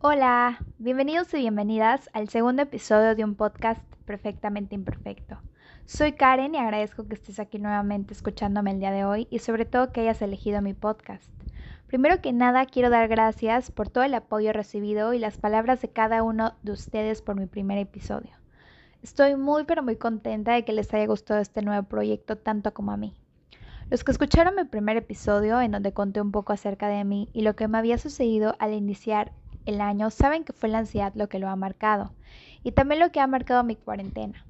Hola, bienvenidos y bienvenidas al segundo episodio de un podcast perfectamente imperfecto. Soy Karen y agradezco que estés aquí nuevamente escuchándome el día de hoy y sobre todo que hayas elegido mi podcast. Primero que nada quiero dar gracias por todo el apoyo recibido y las palabras de cada uno de ustedes por mi primer episodio. Estoy muy pero muy contenta de que les haya gustado este nuevo proyecto tanto como a mí. Los que escucharon mi primer episodio en donde conté un poco acerca de mí y lo que me había sucedido al iniciar el año saben que fue la ansiedad lo que lo ha marcado y también lo que ha marcado mi cuarentena.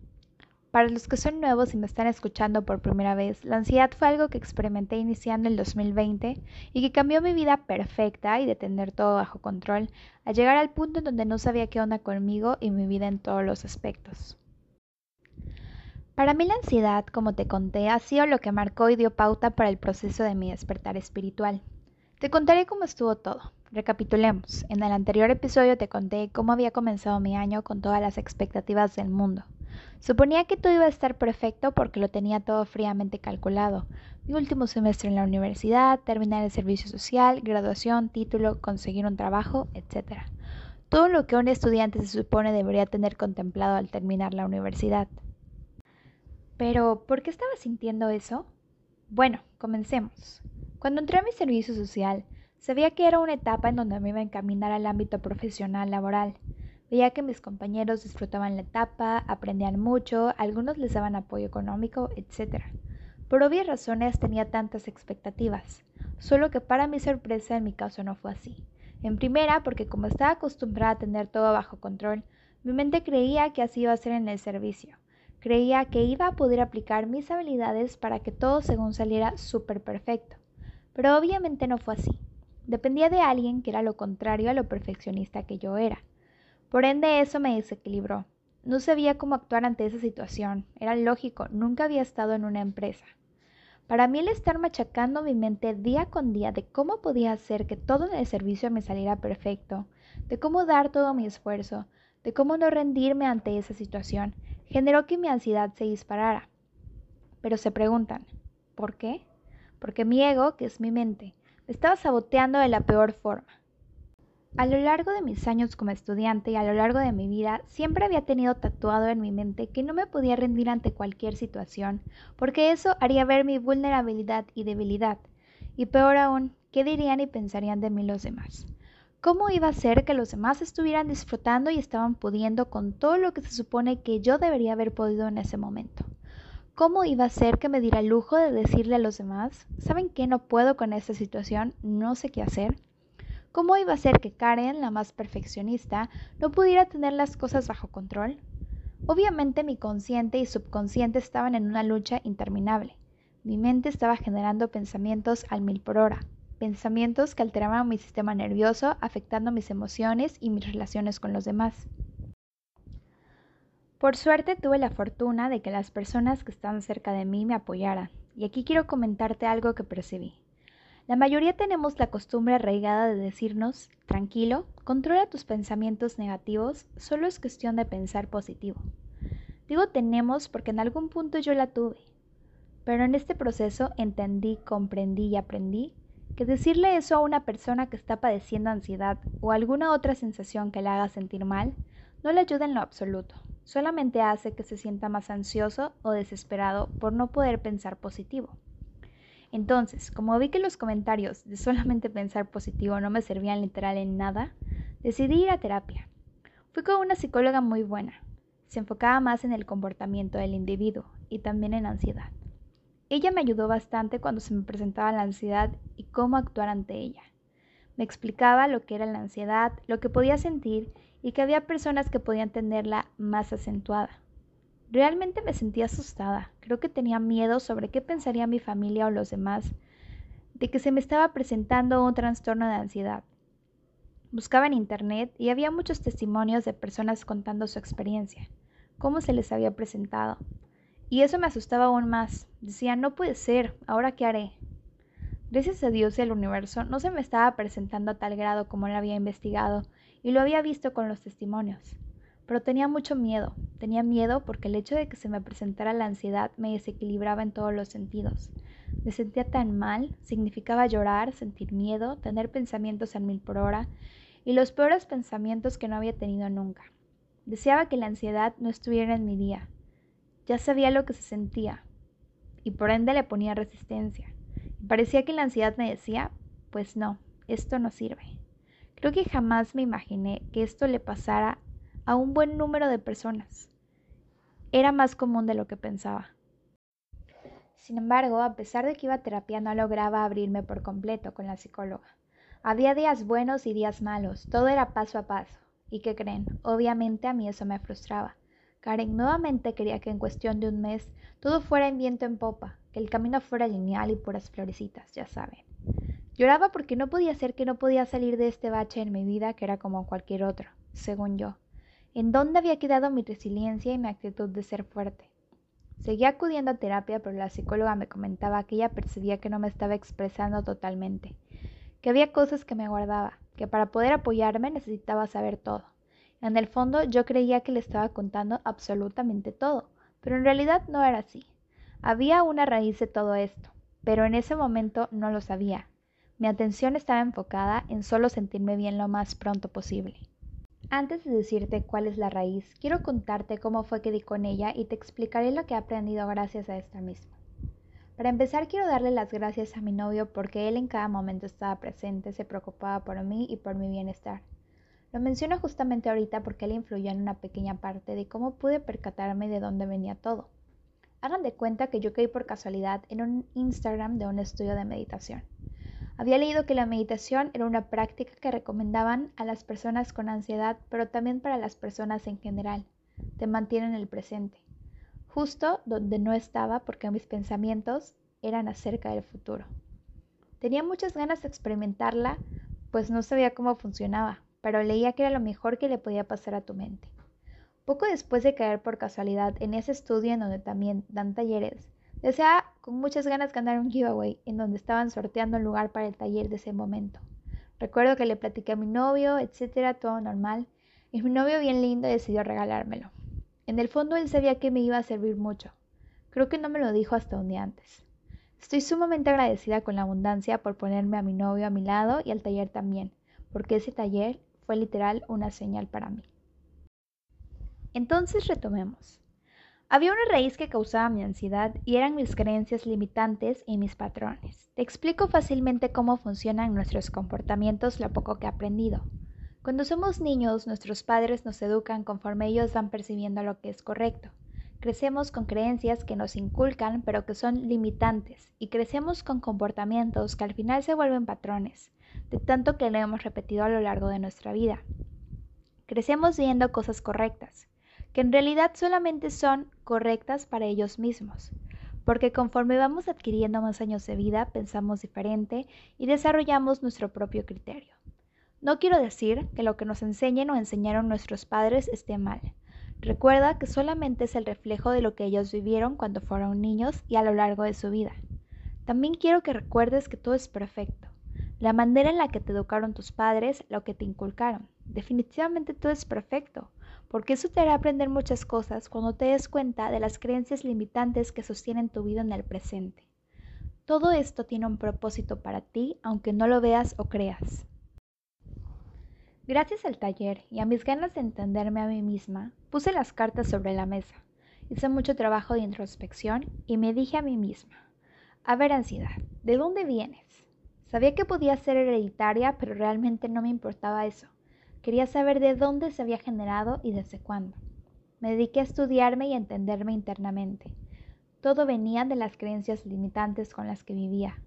Para los que son nuevos y me están escuchando por primera vez, la ansiedad fue algo que experimenté iniciando el 2020 y que cambió mi vida perfecta y de tener todo bajo control, a llegar al punto en donde no sabía qué onda conmigo y mi vida en todos los aspectos. Para mí la ansiedad, como te conté, ha sido lo que marcó y dio pauta para el proceso de mi despertar espiritual. Te contaré cómo estuvo todo. Recapitulemos. En el anterior episodio te conté cómo había comenzado mi año con todas las expectativas del mundo. Suponía que todo iba a estar perfecto porque lo tenía todo fríamente calculado. Mi último semestre en la universidad, terminar el servicio social, graduación, título, conseguir un trabajo, etc. Todo lo que un estudiante se supone debería tener contemplado al terminar la universidad. Pero, ¿por qué estaba sintiendo eso? Bueno, comencemos. Cuando entré a mi servicio social, sabía que era una etapa en donde me iba a encaminar al ámbito profesional laboral. Veía que mis compañeros disfrutaban la etapa, aprendían mucho, algunos les daban apoyo económico, etc. Por obvias razones tenía tantas expectativas, solo que para mi sorpresa en mi caso no fue así. En primera, porque como estaba acostumbrada a tener todo bajo control, mi mente creía que así iba a ser en el servicio. Creía que iba a poder aplicar mis habilidades para que todo según saliera súper perfecto. Pero obviamente no fue así. Dependía de alguien que era lo contrario a lo perfeccionista que yo era. Por ende eso me desequilibró. No sabía cómo actuar ante esa situación. Era lógico, nunca había estado en una empresa. Para mí el estar machacando mi mente día con día de cómo podía hacer que todo en el servicio me saliera perfecto, de cómo dar todo mi esfuerzo, de cómo no rendirme ante esa situación, generó que mi ansiedad se disparara. Pero se preguntan, ¿por qué? Porque mi ego, que es mi mente, me estaba saboteando de la peor forma. A lo largo de mis años como estudiante y a lo largo de mi vida, siempre había tenido tatuado en mi mente que no me podía rendir ante cualquier situación, porque eso haría ver mi vulnerabilidad y debilidad. Y peor aún, ¿qué dirían y pensarían de mí los demás? ¿Cómo iba a ser que los demás estuvieran disfrutando y estaban pudiendo con todo lo que se supone que yo debería haber podido en ese momento? ¿Cómo iba a ser que me diera lujo de decirle a los demás, ¿saben qué? No puedo con esta situación, no sé qué hacer. ¿Cómo iba a ser que Karen, la más perfeccionista, no pudiera tener las cosas bajo control? Obviamente mi consciente y subconsciente estaban en una lucha interminable. Mi mente estaba generando pensamientos al mil por hora, pensamientos que alteraban mi sistema nervioso, afectando mis emociones y mis relaciones con los demás. Por suerte tuve la fortuna de que las personas que estaban cerca de mí me apoyaran, y aquí quiero comentarte algo que percibí. La mayoría tenemos la costumbre arraigada de decirnos, tranquilo, controla tus pensamientos negativos, solo es cuestión de pensar positivo. Digo tenemos porque en algún punto yo la tuve, pero en este proceso entendí, comprendí y aprendí que decirle eso a una persona que está padeciendo ansiedad o alguna otra sensación que la haga sentir mal no le ayuda en lo absoluto, solamente hace que se sienta más ansioso o desesperado por no poder pensar positivo. Entonces, como vi que los comentarios de solamente pensar positivo no me servían literal en nada, decidí ir a terapia. Fui con una psicóloga muy buena. Se enfocaba más en el comportamiento del individuo y también en ansiedad. Ella me ayudó bastante cuando se me presentaba la ansiedad y cómo actuar ante ella. Me explicaba lo que era la ansiedad, lo que podía sentir y que había personas que podían tenerla más acentuada. Realmente me sentía asustada, creo que tenía miedo sobre qué pensaría mi familia o los demás de que se me estaba presentando un trastorno de ansiedad. Buscaba en internet y había muchos testimonios de personas contando su experiencia, cómo se les había presentado, y eso me asustaba aún más. Decía, no puede ser, ¿ahora qué haré? Gracias a Dios y al universo no se me estaba presentando a tal grado como lo había investigado y lo había visto con los testimonios. Pero tenía mucho miedo, tenía miedo porque el hecho de que se me presentara la ansiedad me desequilibraba en todos los sentidos. Me sentía tan mal, significaba llorar, sentir miedo, tener pensamientos a mil por hora, y los peores pensamientos que no había tenido nunca. Deseaba que la ansiedad no estuviera en mi día. Ya sabía lo que se sentía y por ende le ponía resistencia. parecía que la ansiedad me decía, pues no, esto no sirve. Creo que jamás me imaginé que esto le pasara a un buen número de personas. Era más común de lo que pensaba. Sin embargo, a pesar de que iba a terapia, no lograba abrirme por completo con la psicóloga. Había días buenos y días malos, todo era paso a paso. ¿Y qué creen? Obviamente a mí eso me frustraba. Karen nuevamente quería que en cuestión de un mes todo fuera en viento en popa, que el camino fuera lineal y puras florecitas, ya saben. Lloraba porque no podía ser que no podía salir de este bache en mi vida que era como cualquier otro, según yo. ¿En dónde había quedado mi resiliencia y mi actitud de ser fuerte? Seguía acudiendo a terapia, pero la psicóloga me comentaba que ella percibía que no me estaba expresando totalmente, que había cosas que me guardaba, que para poder apoyarme necesitaba saber todo. En el fondo yo creía que le estaba contando absolutamente todo, pero en realidad no era así. Había una raíz de todo esto, pero en ese momento no lo sabía. Mi atención estaba enfocada en solo sentirme bien lo más pronto posible. Antes de decirte cuál es la raíz, quiero contarte cómo fue que di con ella y te explicaré lo que he aprendido gracias a esta misma. Para empezar, quiero darle las gracias a mi novio porque él en cada momento estaba presente, se preocupaba por mí y por mi bienestar. Lo menciono justamente ahorita porque él influyó en una pequeña parte de cómo pude percatarme de dónde venía todo. Hagan de cuenta que yo caí por casualidad en un Instagram de un estudio de meditación. Había leído que la meditación era una práctica que recomendaban a las personas con ansiedad, pero también para las personas en general. Te mantiene en el presente. Justo donde no estaba porque mis pensamientos eran acerca del futuro. Tenía muchas ganas de experimentarla, pues no sabía cómo funcionaba, pero leía que era lo mejor que le podía pasar a tu mente. Poco después de caer por casualidad en ese estudio en donde también dan talleres, Deseaba con muchas ganas ganar un giveaway en donde estaban sorteando un lugar para el taller de ese momento. Recuerdo que le platiqué a mi novio, etcétera, todo normal, y mi novio bien lindo decidió regalármelo. En el fondo él sabía que me iba a servir mucho. Creo que no me lo dijo hasta un día antes. Estoy sumamente agradecida con la abundancia por ponerme a mi novio a mi lado y al taller también, porque ese taller fue literal una señal para mí. Entonces retomemos. Había una raíz que causaba mi ansiedad y eran mis creencias limitantes y mis patrones. Te explico fácilmente cómo funcionan nuestros comportamientos lo poco que he aprendido. Cuando somos niños, nuestros padres nos educan conforme ellos van percibiendo lo que es correcto. Crecemos con creencias que nos inculcan pero que son limitantes y crecemos con comportamientos que al final se vuelven patrones, de tanto que lo hemos repetido a lo largo de nuestra vida. Crecemos viendo cosas correctas, que en realidad solamente son correctas para ellos mismos, porque conforme vamos adquiriendo más años de vida, pensamos diferente y desarrollamos nuestro propio criterio. No quiero decir que lo que nos enseñen o enseñaron nuestros padres esté mal. Recuerda que solamente es el reflejo de lo que ellos vivieron cuando fueron niños y a lo largo de su vida. También quiero que recuerdes que todo es perfecto. La manera en la que te educaron tus padres, lo que te inculcaron. Definitivamente todo es perfecto porque eso te hará aprender muchas cosas cuando te des cuenta de las creencias limitantes que sostienen tu vida en el presente. Todo esto tiene un propósito para ti, aunque no lo veas o creas. Gracias al taller y a mis ganas de entenderme a mí misma, puse las cartas sobre la mesa. Hice mucho trabajo de introspección y me dije a mí misma, a ver ansiedad, ¿de dónde vienes? Sabía que podía ser hereditaria, pero realmente no me importaba eso. Quería saber de dónde se había generado y desde cuándo. Me dediqué a estudiarme y entenderme internamente. Todo venía de las creencias limitantes con las que vivía,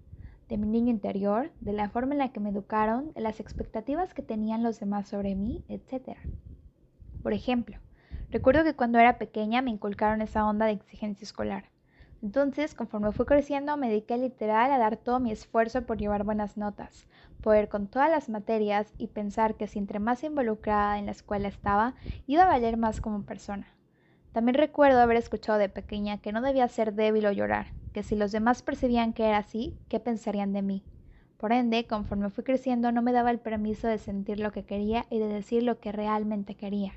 de mi niño interior, de la forma en la que me educaron, de las expectativas que tenían los demás sobre mí, etc. Por ejemplo, recuerdo que cuando era pequeña me inculcaron esa onda de exigencia escolar. Entonces, conforme fui creciendo, me dediqué literal a dar todo mi esfuerzo por llevar buenas notas, poder con todas las materias y pensar que si entre más involucrada en la escuela estaba, iba a valer más como persona. También recuerdo haber escuchado de pequeña que no debía ser débil o llorar, que si los demás percibían que era así, ¿qué pensarían de mí? Por ende, conforme fui creciendo, no me daba el permiso de sentir lo que quería y de decir lo que realmente quería.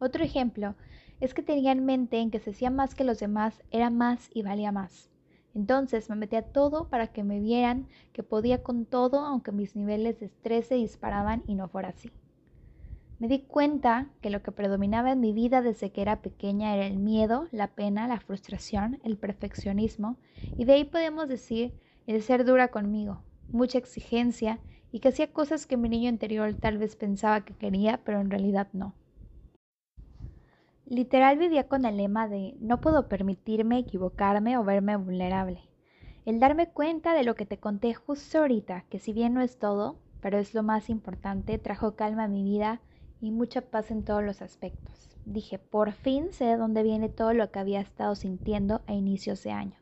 Otro ejemplo es que tenía en mente en que se hacía más que los demás era más y valía más. Entonces me metí a todo para que me vieran que podía con todo aunque mis niveles de estrés se disparaban y no fuera así. Me di cuenta que lo que predominaba en mi vida desde que era pequeña era el miedo, la pena, la frustración, el perfeccionismo, y de ahí podemos decir el ser dura conmigo, mucha exigencia y que hacía cosas que mi niño interior tal vez pensaba que quería, pero en realidad no. Literal vivía con el lema de no puedo permitirme equivocarme o verme vulnerable. El darme cuenta de lo que te conté justo ahorita, que si bien no es todo, pero es lo más importante, trajo calma a mi vida y mucha paz en todos los aspectos. Dije, por fin sé de dónde viene todo lo que había estado sintiendo a inicios de año.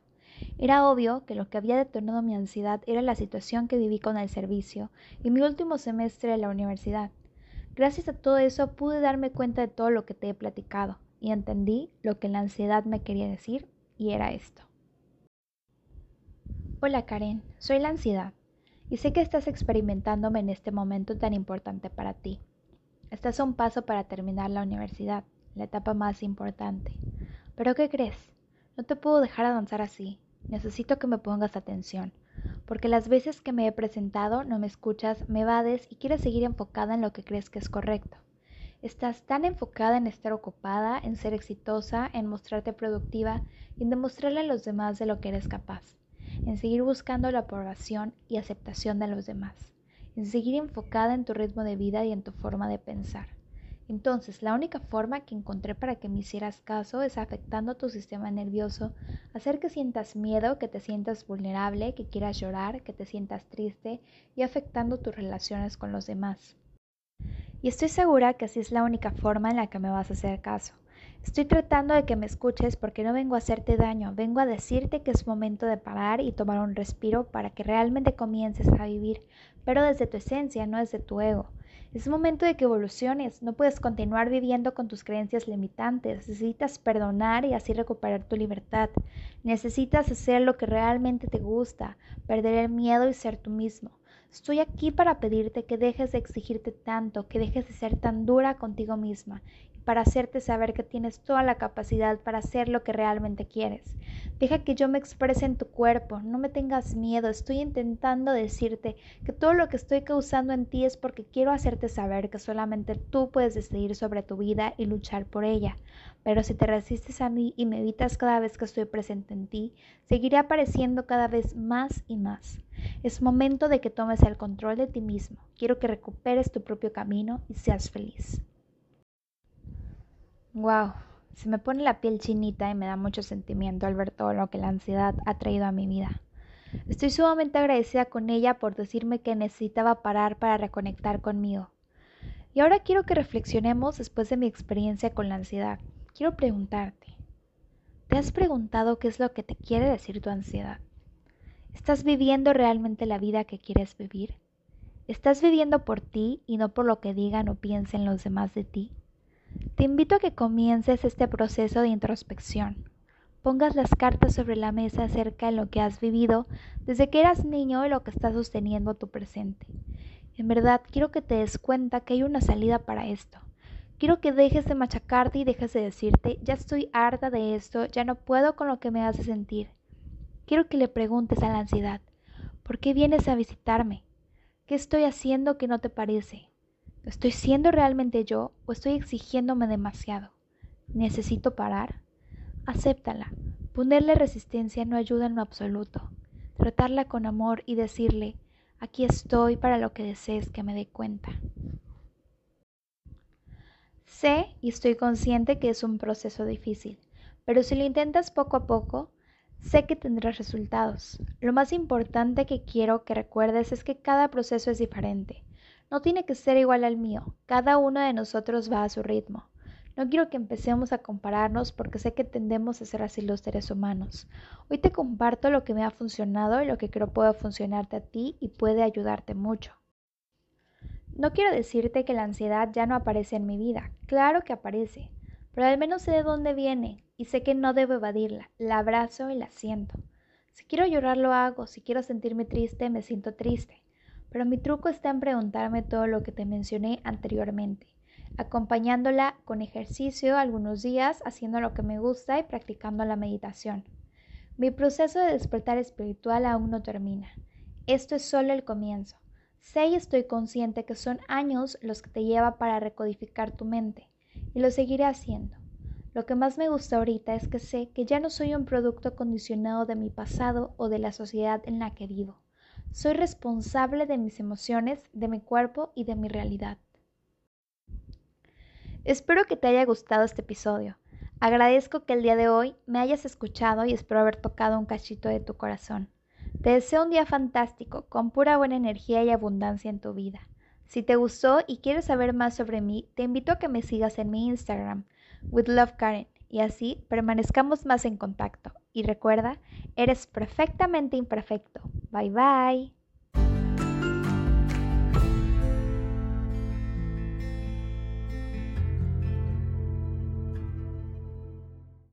Era obvio que lo que había detonado mi ansiedad era la situación que viví con el servicio y mi último semestre de la universidad. Gracias a todo eso pude darme cuenta de todo lo que te he platicado y entendí lo que la ansiedad me quería decir y era esto. Hola Karen, soy la ansiedad y sé que estás experimentándome en este momento tan importante para ti. Estás a un paso para terminar la universidad, la etapa más importante. Pero ¿qué crees? No te puedo dejar avanzar así. Necesito que me pongas atención, porque las veces que me he presentado no me escuchas, me vades y quieres seguir enfocada en lo que crees que es correcto. Estás tan enfocada en estar ocupada, en ser exitosa, en mostrarte productiva y en demostrarle a los demás de lo que eres capaz, en seguir buscando la aprobación y aceptación de los demás en seguir enfocada en tu ritmo de vida y en tu forma de pensar. Entonces, la única forma que encontré para que me hicieras caso es afectando tu sistema nervioso, hacer que sientas miedo, que te sientas vulnerable, que quieras llorar, que te sientas triste y afectando tus relaciones con los demás. Y estoy segura que así es la única forma en la que me vas a hacer caso. Estoy tratando de que me escuches porque no vengo a hacerte daño, vengo a decirte que es momento de parar y tomar un respiro para que realmente comiences a vivir, pero desde tu esencia, no desde tu ego. Es momento de que evoluciones, no puedes continuar viviendo con tus creencias limitantes, necesitas perdonar y así recuperar tu libertad. Necesitas hacer lo que realmente te gusta, perder el miedo y ser tú mismo. Estoy aquí para pedirte que dejes de exigirte tanto, que dejes de ser tan dura contigo misma para hacerte saber que tienes toda la capacidad para hacer lo que realmente quieres. Deja que yo me exprese en tu cuerpo, no me tengas miedo, estoy intentando decirte que todo lo que estoy causando en ti es porque quiero hacerte saber que solamente tú puedes decidir sobre tu vida y luchar por ella. Pero si te resistes a mí y me evitas cada vez que estoy presente en ti, seguiré apareciendo cada vez más y más. Es momento de que tomes el control de ti mismo. Quiero que recuperes tu propio camino y seas feliz. Wow, se me pone la piel chinita y me da mucho sentimiento al ver todo lo que la ansiedad ha traído a mi vida. Estoy sumamente agradecida con ella por decirme que necesitaba parar para reconectar conmigo. Y ahora quiero que reflexionemos después de mi experiencia con la ansiedad. Quiero preguntarte, ¿te has preguntado qué es lo que te quiere decir tu ansiedad? ¿Estás viviendo realmente la vida que quieres vivir? ¿Estás viviendo por ti y no por lo que digan o piensen los demás de ti? Te invito a que comiences este proceso de introspección. Pongas las cartas sobre la mesa acerca de lo que has vivido desde que eras niño y lo que está sosteniendo tu presente. En verdad, quiero que te des cuenta que hay una salida para esto. Quiero que dejes de machacarte y dejes de decirte, ya estoy harta de esto, ya no puedo con lo que me hace sentir. Quiero que le preguntes a la ansiedad, ¿por qué vienes a visitarme? ¿Qué estoy haciendo que no te parece? ¿Estoy siendo realmente yo o estoy exigiéndome demasiado? ¿Necesito parar? Acéptala. Ponerle resistencia no ayuda en lo absoluto. Tratarla con amor y decirle, aquí estoy para lo que desees que me dé cuenta. Sé y estoy consciente que es un proceso difícil, pero si lo intentas poco a poco, sé que tendrás resultados. Lo más importante que quiero que recuerdes es que cada proceso es diferente no tiene que ser igual al mío, cada uno de nosotros va a su ritmo. No quiero que empecemos a compararnos porque sé que tendemos a ser así los seres humanos. Hoy te comparto lo que me ha funcionado y lo que creo puede funcionarte a ti y puede ayudarte mucho. No quiero decirte que la ansiedad ya no aparece en mi vida, claro que aparece, pero al menos sé de dónde viene y sé que no debo evadirla, la abrazo y la siento. Si quiero llorar lo hago, si quiero sentirme triste me siento triste. Pero mi truco está en preguntarme todo lo que te mencioné anteriormente, acompañándola con ejercicio algunos días, haciendo lo que me gusta y practicando la meditación. Mi proceso de despertar espiritual aún no termina. Esto es solo el comienzo. Sé y estoy consciente que son años los que te lleva para recodificar tu mente, y lo seguiré haciendo. Lo que más me gusta ahorita es que sé que ya no soy un producto condicionado de mi pasado o de la sociedad en la que vivo. Soy responsable de mis emociones, de mi cuerpo y de mi realidad. Espero que te haya gustado este episodio. Agradezco que el día de hoy me hayas escuchado y espero haber tocado un cachito de tu corazón. Te deseo un día fantástico, con pura buena energía y abundancia en tu vida. Si te gustó y quieres saber más sobre mí, te invito a que me sigas en mi Instagram, with love Karen, y así permanezcamos más en contacto. Y recuerda, eres perfectamente imperfecto. Bye bye.